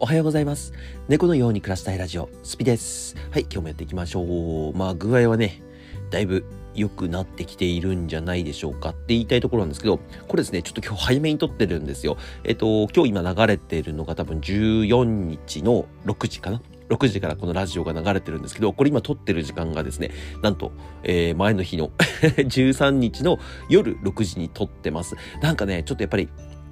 おはようございます。猫のように暮らしたいラジオ、スピです。はい、今日もやっていきましょう。まあ、具合はね、だいぶ良くなってきているんじゃないでしょうかって言いたいところなんですけど、これですね、ちょっと今日早めに撮ってるんですよ。えっと、今日今流れてるのが多分14日の6時かな？6時からこのラジオが流れてるんですけど、これ今撮ってる時間がですね、なんと、えー、前の日の 13日の夜6時に撮ってます。なんかね、ちょっとやっぱり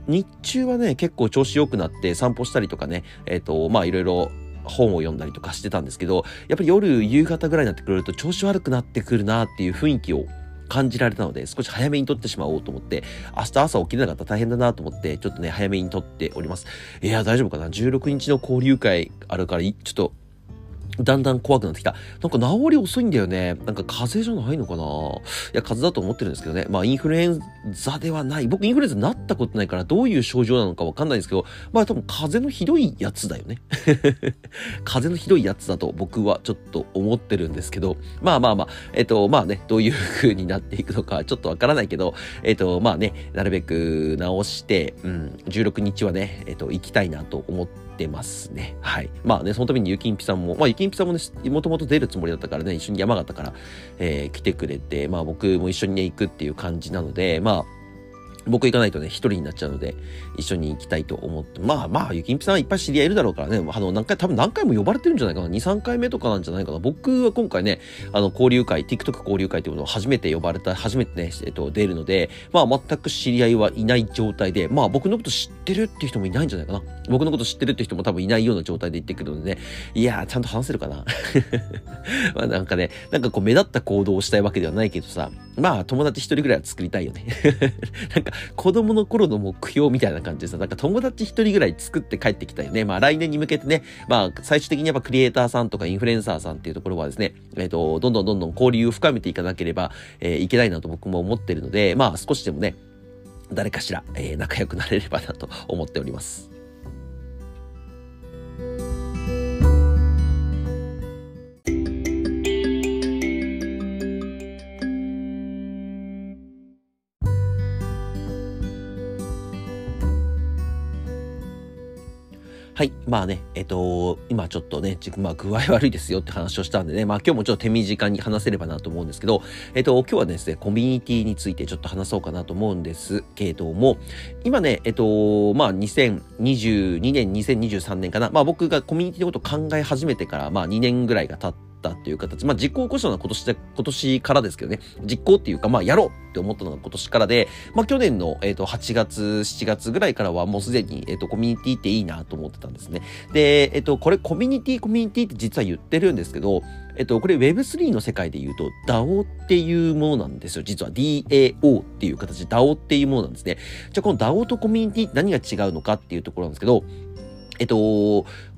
日中はね、結構調子良くなって散歩したりとかね、えっ、ー、と、まあいろいろ本を読んだりとかしてたんですけど、やっぱり夜、夕方ぐらいになってくると調子悪くなってくるなっていう雰囲気を感じられたので、少し早めに撮ってしまおうと思って、明日朝起きれなかったら大変だなと思って、ちょっとね、早めに撮っております。いや、大丈夫かな ?16 日の交流会あるから、ちょっとだんだん怖くなってきた。なんか治り遅いんだよね。なんか風邪じゃないのかないや、風邪だと思ってるんですけどね。まあ、インフルエンザではない。僕、インフルエンザになったことないから、どういう症状なのかわかんないんですけど、まあ、多分風邪のひどいやつだよね。風邪のひどいやつだと僕はちょっと思ってるんですけど、まあまあまあ、えっと、まあね、どういう風になっていくのかちょっとわからないけど、えっと、まあね、なるべく治して、うん、16日はね、えっと、行きたいなと思ってってますね。はい。まあね、そのためにゆきんぴさんも、まあゆきんぴさんもね、もともと出るつもりだったからね、一緒に山形から、えー、来てくれて、まあ僕も一緒にね、行くっていう感じなので、まあ、僕行かないとね、一人になっちゃうので、一緒に行きたいと思って、まあまあ、ゆきんぴさんいっぱい知り合いいるだろうからね、あの、何回、多分何回も呼ばれてるんじゃないかな、2、3回目とかなんじゃないかな。僕は今回ね、あの、交流会、TikTok 交流会っていうものを初めて呼ばれた、初めてね、えっと、出るので、まあ、全く知り合いはいない状態で、まあ、僕のこと知ってるっていう人もいないんじゃないかな。僕のこと知ってるって人も多分いないような状態で行ってくるのでね、いやー、ちゃんと話せるかな。まあ、なんかね、なんかこう、目立った行動をしたいわけではないけどさ、まあ、友達一人ぐらいは作りたいよね。なんか、子供の頃の目標みたいな感じでさ、なんか友達一人ぐらい作って帰ってきたよね。まあ来年に向けてね、まあ最終的にやっぱクリエイターさんとかインフルエンサーさんっていうところはですね、えっ、ー、と、どんどんどんどん交流を深めていかなければ、えー、いけないなと僕も思ってるので、まあ少しでもね、誰かしら、えー、仲良くなれればなと思っております。はい。まあね、えっと、今ちょっとね、まあ具合悪いですよって話をしたんでね、まあ今日もちょっと手短に話せればなと思うんですけど、えっと、今日はですね、コミュニティについてちょっと話そうかなと思うんですけれども、今ね、えっと、まあ2022年、2023年かな、まあ僕がコミュニティのことを考え始めてから、まあ2年ぐらいが経って、ったっていう形。まあ、実行こしたのは今年で、今年からですけどね。実行っていうか、まあ、やろうって思ったのが今年からで、まあ、去年の、えっ、ー、と、8月、7月ぐらいからはもうすでに、え、ー、と、コミュニティっていいなと思ってたんですね。で、えっ、ー、と、これコミュニティ、コミュニティって実は言ってるんですけど、えっと、これ Web3 の世界で言うと DAO っていうものなんですよ。実は DAO っていう形 DAO っていうものなんですね。じゃあこの DAO とコミュニティって何が違うのかっていうところなんですけど、えっと、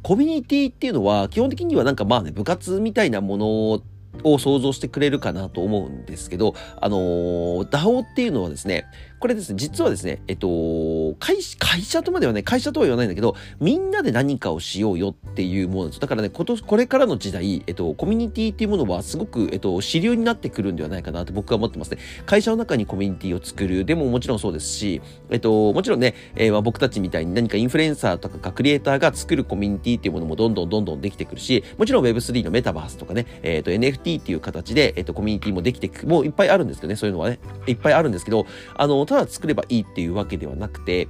コミュニティっていうのは、基本的にはなんかまあね、部活みたいなものを想像してくれるかなと思うんですけど、あのー、DAO っていうのはですね、これですね、実はですね、えっと、会会社とまではね、会社とは言わないんだけど、みんなで何かをしようよっていうものです。だからね、ことこれからの時代、えっと、コミュニティっていうものはすごく、えっと、主流になってくるんではないかなと僕は思ってますね。会社の中にコミュニティを作る、でももちろんそうですし、えっと、もちろんね、えー、まあ、僕たちみたいに何かインフルエンサーとかクリエイターが作るコミュニティっていうものもどんどんどんどんできてくるし、もちろん Web3 のメタバースとかね、えっと、NFT っていう形で、えっと、コミュニティもできてく、もういっぱいあるんですけどね、そういうのはね、いっぱいあるんですけど、あの、ただ作ればいいっていうわけではなくて、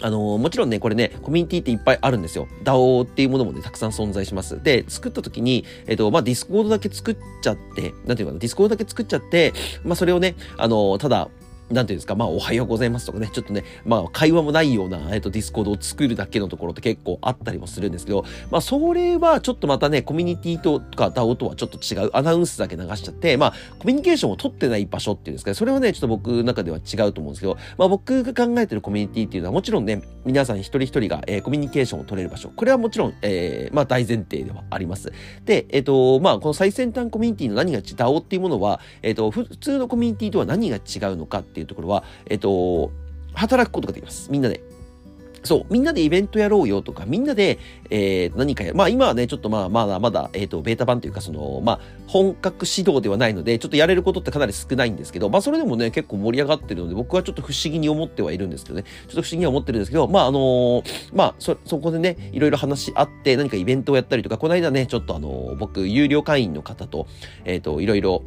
あのー、もちろんね、これね、コミュニティっていっぱいあるんですよ。DAO っていうものもね、たくさん存在します。で、作った時に、えっ、と、まあ、ディスコードだけ作っちゃって、なんていうかな、ディスコードだけ作っちゃって、まあ、それをね、あのー、ただ、なんていうんですか、まあ、おはようございますとかね、ちょっとね、まあ、会話もないような、えっ、と、ディスコードを作るだけのところって結構あったりもするんですけど、まあ、それはちょっとまたね、コミュニティとか DAO とはちょっと違う、アナウンスだけ流しちゃって、まあ、コミュニケーションを取ってない場所っていうんですかね、それはね、ちょっと僕の中では違うと思うんですけど、まあ、僕が考えてるコミュニティっていうのはもちろんね、皆さん一人一人が、えー、コミュニケーションを取れる場所、これはもちろん、えー、まあ、大前提ではあります。で、えっ、ー、と、まあ、この最先端コミュニティの何が違う、DAO っていうものは、えっ、と、普通のコミュニティとは何が違うのかっていういうところは、えっ、と、働くことができます。みんなで。そう、みんなでイベントやろうよとか、みんなで、えー、何かや、まあ今はね、ちょっとまあまだまだ、えっ、ー、と、ベータ版というか、その、まあ、本格指導ではないので、ちょっとやれることってかなり少ないんですけど、まあそれでもね、結構盛り上がってるので、僕はちょっと不思議に思ってはいるんですけどね、ちょっと不思議には思ってるんですけど、まああのー、まあそ、そこでね、いろいろ話し合って、何かイベントをやったりとか、この間ね、ちょっとあの僕、有料会員の方と、えっ、と、いろいろ、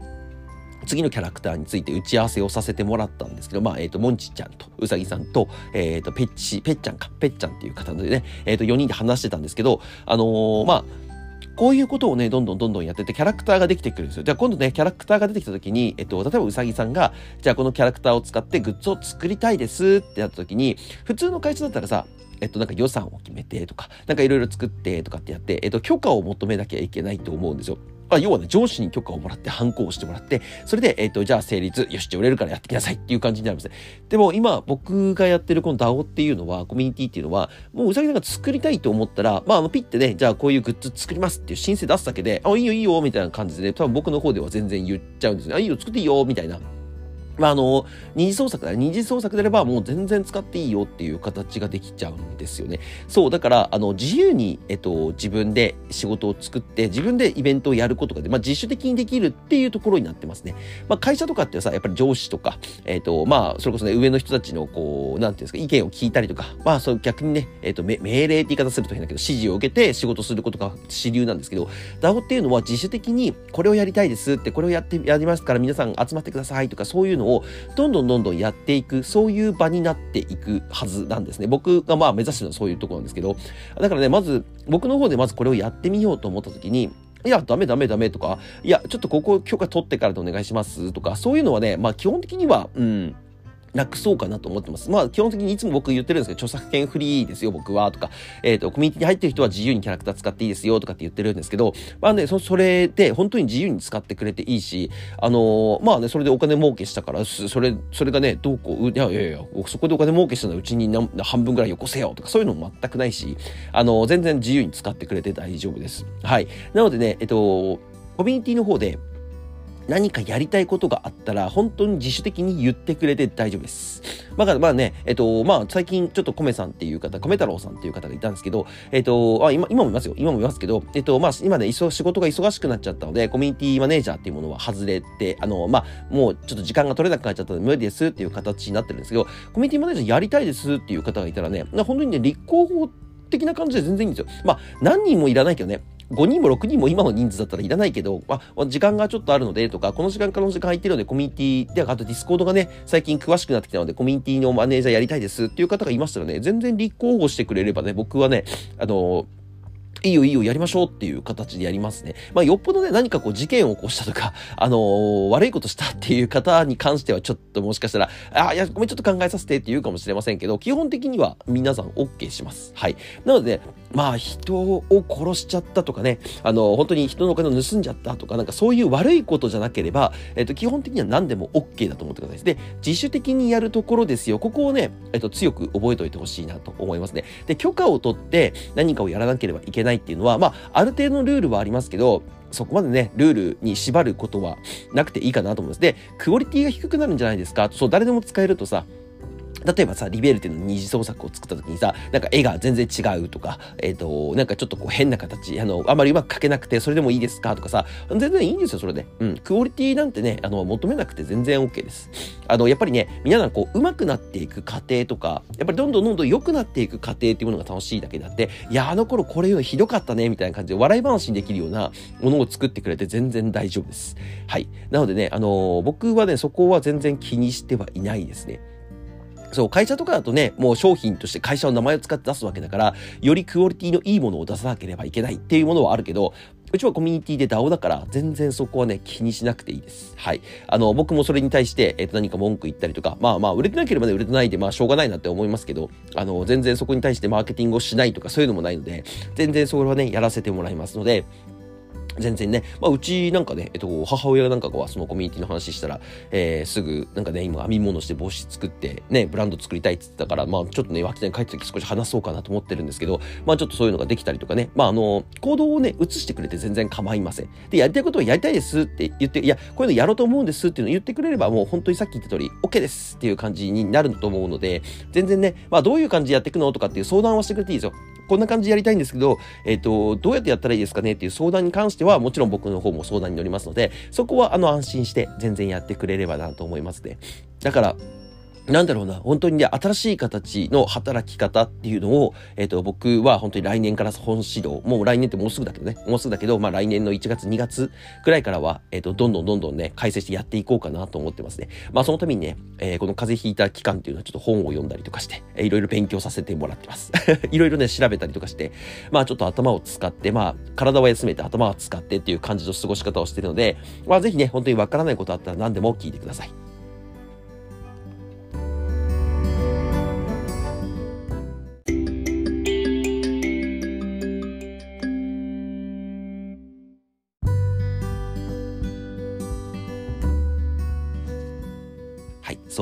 次のキャラクターについて打ち合わせをさせてもらったんですけど、まあ、えっ、ー、と、モンチちゃんとうさぎさんと、えっ、ー、と、ペッチ、ペッちゃんか、ペッちゃんっていう方でね、えっ、ー、と、4人で話してたんですけど、あのー、まあ、こういうことをね、どんどんどんどんやってて、キャラクターができてくるんですよ。じゃあ今度ね、キャラクターが出てきた時に、えっと、例えばうさぎさんが、じゃあこのキャラクターを使ってグッズを作りたいですってやった時に、普通の会社だったらさ、えっと、なんか予算を決めてとか、なんかいろいろ作ってとかってやって、えっと、許可を求めなきゃいけないと思うんですよ。あ要はね、上司に許可をもらって、反抗をしてもらって、それで、えっ、ー、と、じゃあ成立、よし、じゃあ売れるからやってきなさいっていう感じになりますね。でも今、僕がやってるこの DAO っていうのは、コミュニティっていうのは、もううさぎさんが作りたいと思ったら、まあ、の、ピッてね、じゃあこういうグッズ作りますっていう申請出すだけで、あ、いいよいいよ、みたいな感じで、ね、多分僕の方では全然言っちゃうんですね。あ、いいよ、作っていいよ、みたいな。まあ、あの、二次創作だ二次創作であればもう全然使っていいよっていう形ができちゃうんですよね。そう、だから、あの、自由に、えっと、自分で仕事を作って、自分でイベントをやることがで、まあ、自主的にできるっていうところになってますね。まあ、会社とかってさ、やっぱり上司とか、えっと、まあ、それこそね、上の人たちの、こう、なんていうんですか、意見を聞いたりとか、まあ、そう逆にね、えっと、命令って言い方すると変だけど、指示を受けて仕事することが主流なんですけど、DAO っていうのは自主的に、これをやりたいですって、これをやって、やりますから皆さん集まってくださいとか、そういうのを、どんどんどんどんやっていく、そういう場になっていくはずなんですね。僕がまあ目指してるのはそういうところなんですけど、だからね、まず、僕の方でまずこれをやってみようと思った時に、いや、ダメダメダメとか、いや、ちょっとここ許可取ってからでお願いしますとか、そういうのはね、まあ基本的には、うん、なくそうかなと思ってます。まあ、基本的にいつも僕言ってるんですけど、著作権フリーですよ、僕は、とか、えっ、ー、と、コミュニティに入ってる人は自由にキャラクター使っていいですよ、とかって言ってるんですけど、まあね、そそれで本当に自由に使ってくれていいし、あのー、まあね、それでお金儲けしたから、それ、それがね、どうこう、いやいやいや、そこでお金儲けしたのはうちに半分ぐらいよこせよ、とか、そういうのも全くないし、あのー、全然自由に使ってくれて大丈夫です。はい。なのでね、えっと、コミュニティの方で、何かやりたいことがあったら、本当に自主的に言ってくれて大丈夫です。まあ、まあね、えっと、まあ、最近ちょっとコメさんっていう方、コメ太郎さんっていう方がいたんですけど、えっと、あ、今、今もいますよ。今もいますけど、えっと、まあ、今ね、仕事が忙しくなっちゃったので、コミュニティマネージャーっていうものは外れて、あの、まあ、もうちょっと時間が取れなくなっちゃったので無理ですっていう形になってるんですけど、コミュニティマネージャーやりたいですっていう方がいたらね、本当にね、立候補的な感じで全然いいんですよ。まあ、何人もいらないけどね、5人も6人も今の人数だったらいらないけど、あ、時間がちょっとあるのでとか、この時間からの時間空いてるので、コミュニティで、あとディスコードがね、最近詳しくなってきたので、コミュニティのマネージャーやりたいですっていう方がいましたらね、全然立候補してくれればね、僕はね、あのいいよいいよやりましょうっていう形でやりますね。まあよっぽどね何かこう事件を起こしたとか、あのー、悪いことしたっていう方に関してはちょっともしかしたら、あ、いや、ごめんちょっと考えさせてって言うかもしれませんけど、基本的には皆さん OK します。はい。なので、まあ人を殺しちゃったとかね、あのー、本当に人のお金を盗んじゃったとか、なんかそういう悪いことじゃなければ、えっ、と、基本的には何でも OK だと思ってください。で、自主的にやるところですよ。ここをね、えっ、と、強く覚えておいてほしいなと思いますね。で、許可を取って何かをやらなければいけないないっていうのは、まあ、ある程度のルールはありますけど、そこまでね、ルールに縛ることはなくていいかなと思います。で、クオリティが低くなるんじゃないですかそう、誰でも使えるとさ、例えばさ、リベルテの二次創作を作った時にさ、なんか絵が全然違うとか、えっ、ー、と、なんかちょっとこう変な形、あの、あまりうまく描けなくて、それでもいいですかとかさ、全然いいんですよ、それで。うん。クオリティなんてね、あの、求めなくて全然 OK です。あの、やっぱりね、皆さんこう、上手くなっていく過程とか、やっぱりどんどんどんどん良くなっていく過程っていうものが楽しいだけであって、いや、あの頃これよりひどかったね、みたいな感じで笑い話にできるようなものを作ってくれて全然大丈夫です。はい。なのでね、あのー、僕はね、そこは全然気にしてはいないですね。そう、会社とかだとね、もう商品として会社の名前を使って出すわけだから、よりクオリティのいいものを出さなければいけないっていうものはあるけど、うちはコミュニティで DAO だから、全然そこはね、気にしなくていいです。はい。あの、僕もそれに対して、えっ、ー、と、何か文句言ったりとか、まあまあ、売れてなければね、売れてないで、まあ、しょうがないなって思いますけど、あの、全然そこに対してマーケティングをしないとか、そういうのもないので、全然それはね、やらせてもらいますので、全然ね、まあ、うちなんかね、えっと、母親なんかはそのコミュニティの話したら、えー、すぐ、なんかね、今編み物して帽子作って、ね、ブランド作りたいって言ってたから、まあ、ちょっとね、脇田に帰った時少し話そうかなと思ってるんですけど、まあ、ちょっとそういうのができたりとかね、まあ、あの、行動をね、移してくれて全然構いません。で、やりたいことをやりたいですって言って、いや、こういうのやろうと思うんですっていうのを言ってくれれば、もう本当にさっき言った通り、OK ですっていう感じになると思うので、全然ね、まあ、どういう感じでやっていくのとかっていう相談はしてくれていいですよ。こんな感じでやりたいんですけど、えっ、ー、と、どうやってやったらいいですかねっていう相談に関しては、もちろん僕の方も相談に乗りますので、そこはあの安心して全然やってくれればなと思いますね。だから、なんだろうな、本当にね、新しい形の働き方っていうのを、えっ、ー、と、僕は本当に来年から本指導、もう来年ってもうすぐだけどね、もうすぐだけど、まあ来年の1月、2月くらいからは、えっ、ー、と、どんどんどんどんね、改正してやっていこうかなと思ってますね。まあそのためにね、えー、この風邪ひいた期間っていうのはちょっと本を読んだりとかして、えー、いろいろ勉強させてもらってます。いろいろね、調べたりとかして、まあちょっと頭を使って、まあ体は休めて頭は使ってっていう感じの過ごし方をしてるので、まあぜひね、本当にわからないことあったら何でも聞いてください。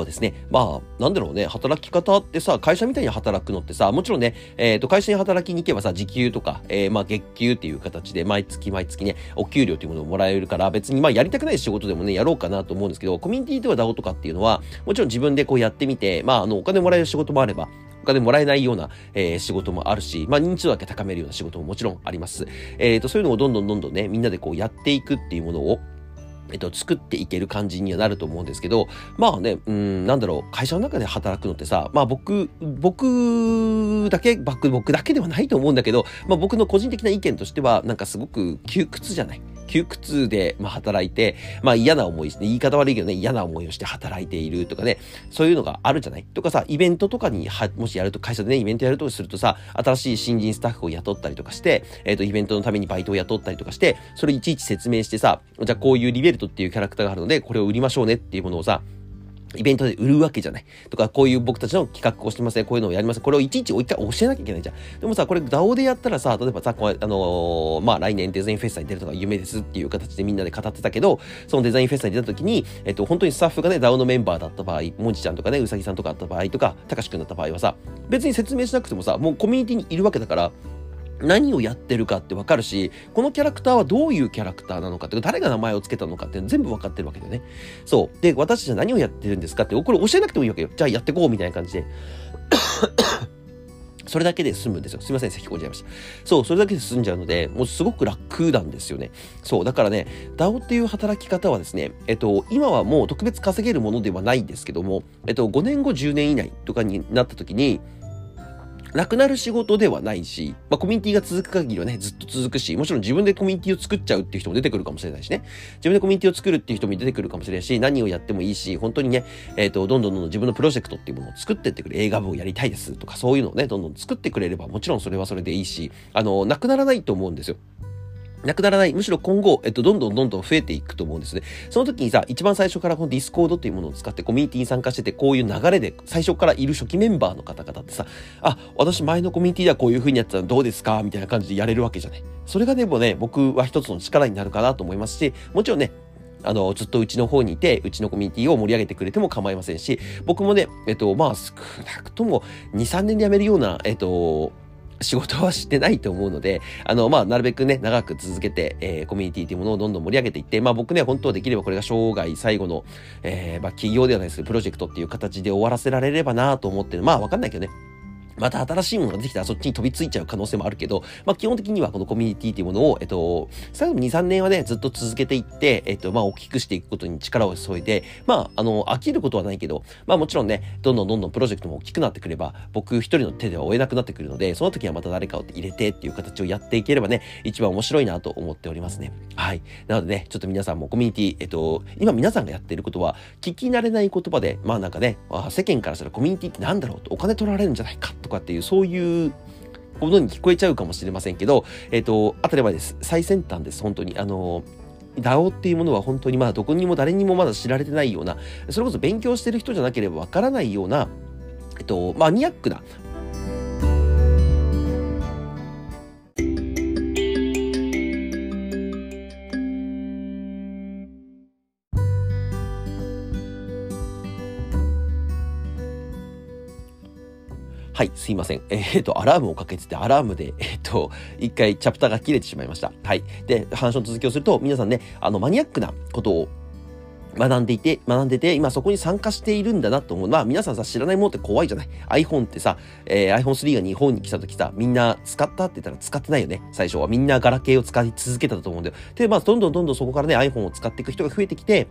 そうですね。まあ、なんだろうね、働き方ってさ、会社みたいに働くのってさ、もちろんね、えっ、ー、と、会社に働きに行けばさ、時給とか、えー、まあ、月給っていう形で、毎月毎月ね、お給料というものをもらえるから、別にまあ、やりたくない仕事でもね、やろうかなと思うんですけど、コミュニティでは DAO とかっていうのは、もちろん自分でこうやってみて、まあ、あの、お金もらえる仕事もあれば、お金もらえないような、えー、仕事もあるし、まあ認知度だけ高めるような仕事ももちろんあります。えっ、ー、と、そういうのをどんどんどんどんね、みんなでこうやっていくっていうものを、えっと、作っていける感じにはなると思うんですけど、まあね、うん、なんだろう、会社の中で働くのってさ、まあ僕、僕だけ、僕、僕だけではないと思うんだけど、まあ僕の個人的な意見としては、なんかすごく窮屈じゃない？窮屈で、まあ、働いて、まあ、嫌な思いです、ね、言い方悪いけどね、嫌な思いをして働いているとかね、そういうのがあるじゃない？とかさ、イベントとかには、もしやると、会社でね、イベントやるとするとさ、新しい新人スタッフを雇ったりとかして、えっ、ー、と、イベントのためにバイトを雇ったりとかして、それいちいち説明してさ、じゃあこういうリベルトっていうキャラクターがあるので、これを売りましょうねっていうものをさ、イベントで売るわけじゃない。とか、こういう僕たちの企画をしてますね。こういうのをやります。これをいちいちもう一回教えなきゃいけないじゃん。でもさ、これ DAO でやったらさ、例えばさ、こあのー、まあ、来年デザインフェスタに出るのが夢ですっていう形でみんなで語ってたけど、そのデザインフェスタに出た時に、えっと、本当にスタッフがね、DAO のメンバーだった場合、もんちちゃんとかね、うさぎさんとかあった場合とか、たかしくんだった場合はさ、別に説明しなくてもさ、もうコミュニティにいるわけだから、何をやってるかってわかるし、このキャラクターはどういうキャラクターなのかって、誰が名前を付けたのかって全部わかってるわけだよね。そう。で、私たちは何をやってるんですかって、これ教えなくてもいいわけよ。じゃあやってこうみたいな感じで。それだけで済むんですよ。すいません、咳込んじゃいました。そう、それだけで済んじゃうので、もうすごく楽なんですよね。そう、だからね、DAO っていう働き方はですね、えっと、今はもう特別稼げるものではないんですけども、えっと、5年後、10年以内とかになった時に、なくなる仕事ではないし、まあ、コミュニティが続く限りはね、ずっと続くし、もちろん自分でコミュニティを作っちゃうっていう人も出てくるかもしれないしね。自分でコミュニティを作るっていう人も出てくるかもしれないし、何をやってもいいし、本当にね、えっ、ー、と、どんどんどんどん自分のプロジェクトっていうものを作ってってくれ、映画部をやりたいですとか、そういうのをね、どんどん作ってくれれば、もちろんそれはそれでいいし、あの、なくならないと思うんですよ。なくならない。むしろ今後、えっと、どんどんどんどん増えていくと思うんですね。その時にさ、一番最初からこのディスコードっていうものを使ってコミュニティに参加してて、こういう流れで最初からいる初期メンバーの方々ってさ、あ、私前のコミュニティではこういう風にやってたらどうですか？みたいな感じでやれるわけじゃない。それがでもね、僕は一つの力になるかなと思いますし、もちろんね、あの、ずっとうちの方にいて、うちのコミュニティを盛り上げてくれても構いませんし、僕もね、えっと、まあ、少なくとも2、3年で辞めるような、えっと、仕事はしてないと思うので、あの、まあ、なるべくね、長く続けて、えー、コミュニティというものをどんどん盛り上げていって、まあ、僕ね、本当はできればこれが生涯最後の、えー、まあ、企業ではないですけど、プロジェクトっていう形で終わらせられればなと思ってる。まあ、わかんないけどね。また新しいものができたらそっちに飛びついちゃう可能性もあるけど、まあ基本的にはこのコミュニティっていうものを、えっと、最後2、3年はね、ずっと続けていって、えっと、まあ大きくしていくことに力を注いで、まあ、あの、飽きることはないけど、まあもちろんね、どんどんどんどんプロジェクトも大きくなってくれば、僕一人の手では追えなくなってくるので、その時はまた誰かを入れてっていう形をやっていければね、一番面白いなと思っておりますね。はい。なのでね、ちょっと皆さんもコミュニティ、えっと、今皆さんがやっていることは、聞き慣れない言葉で、まあなんかね、世間からしたらコミュニティってなんだろうとお金取られるんじゃないかとかっていう、そういうことに聞こえちゃうかもしれませんけど、えっ、ー、と、当たり前です。最先端です、本当に。あの DAO っていうものは本当にまだどこにも誰にもまだ知られてないような、それこそ勉強してる人じゃなければわからないような、えっと、マニアックな、はい、すいません。えっ、ー、と、アラームをかけてて、アラームで、えっ、ー、と、一回チャプターが切れてしまいました。はい。で、話の続きをすると、皆さんね、あの、マニアックなことを学んでいて、学んでて、今そこに参加しているんだなと思う。まあ皆さんさ、知らないものって怖いじゃない ?iPhone ってさ、えー、iPhone3 が日本に来た時さ、みんな使ったって言ったら使ってないよね。最初はみんなガラケーを使い続けたと思うんだよ。で、まあどんどんどんどんそこからね、iPhone を使っていく人が増えてきて、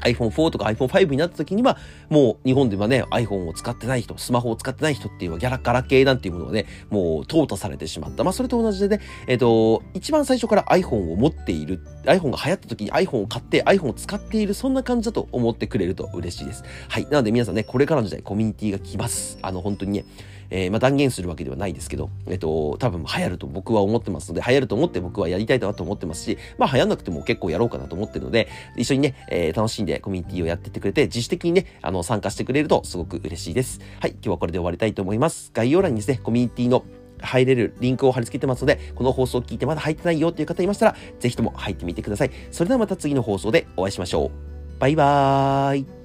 iPhone4 とか iPhone5 になった時には、もう日本ではね、iPhone を使ってない人、スマホを使ってない人っていうのはギャラガラ系なんていうものがね、もう淘汰されてしまった。まあそれと同じでね、えっ、ー、と、一番最初から iPhone を持っている、iPhone が流行った時に iPhone を買って iPhone を使っている、そんな感じだと思ってくれると嬉しいです。はい。なので皆さんね、これからの時代コミュニティが来ます。あの、本当にね、えー、まあ、断言するわけではないですけど、えっ、と、多分流行ると僕は思ってますので、流行ると思って僕はやりたいなと思ってますし、まあ、流行んなくても結構やろうかなと思ってるので、一緒にね、えー、楽しんでコミュニティをやってってくれて、自主的にね、あの、参加してくれるとすごく嬉しいです。はい、今日はこれで終わりたいと思います。概要欄にですね、コミュニティの入れるリンクを貼り付けてますので、この放送を聞いてまだ入ってないよっていう方いましたら、ぜひとも入ってみてください。それではまた次の放送でお会いしましょう。バイバーイ。